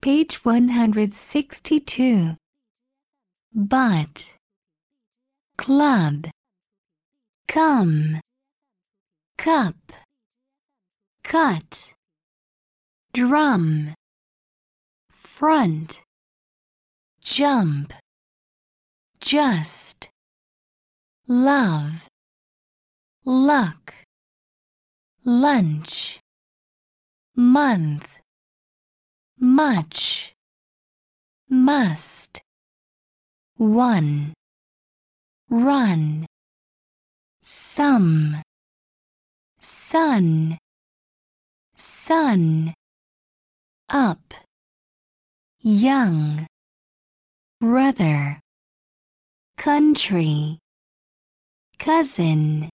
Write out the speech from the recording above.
Page 162. But. Club. Come. Cup. Cut. Drum. Front. Jump. Just. Love. Luck. Lunch. Month much, must, one, run, some, sun, sun, up, young, brother, country, cousin,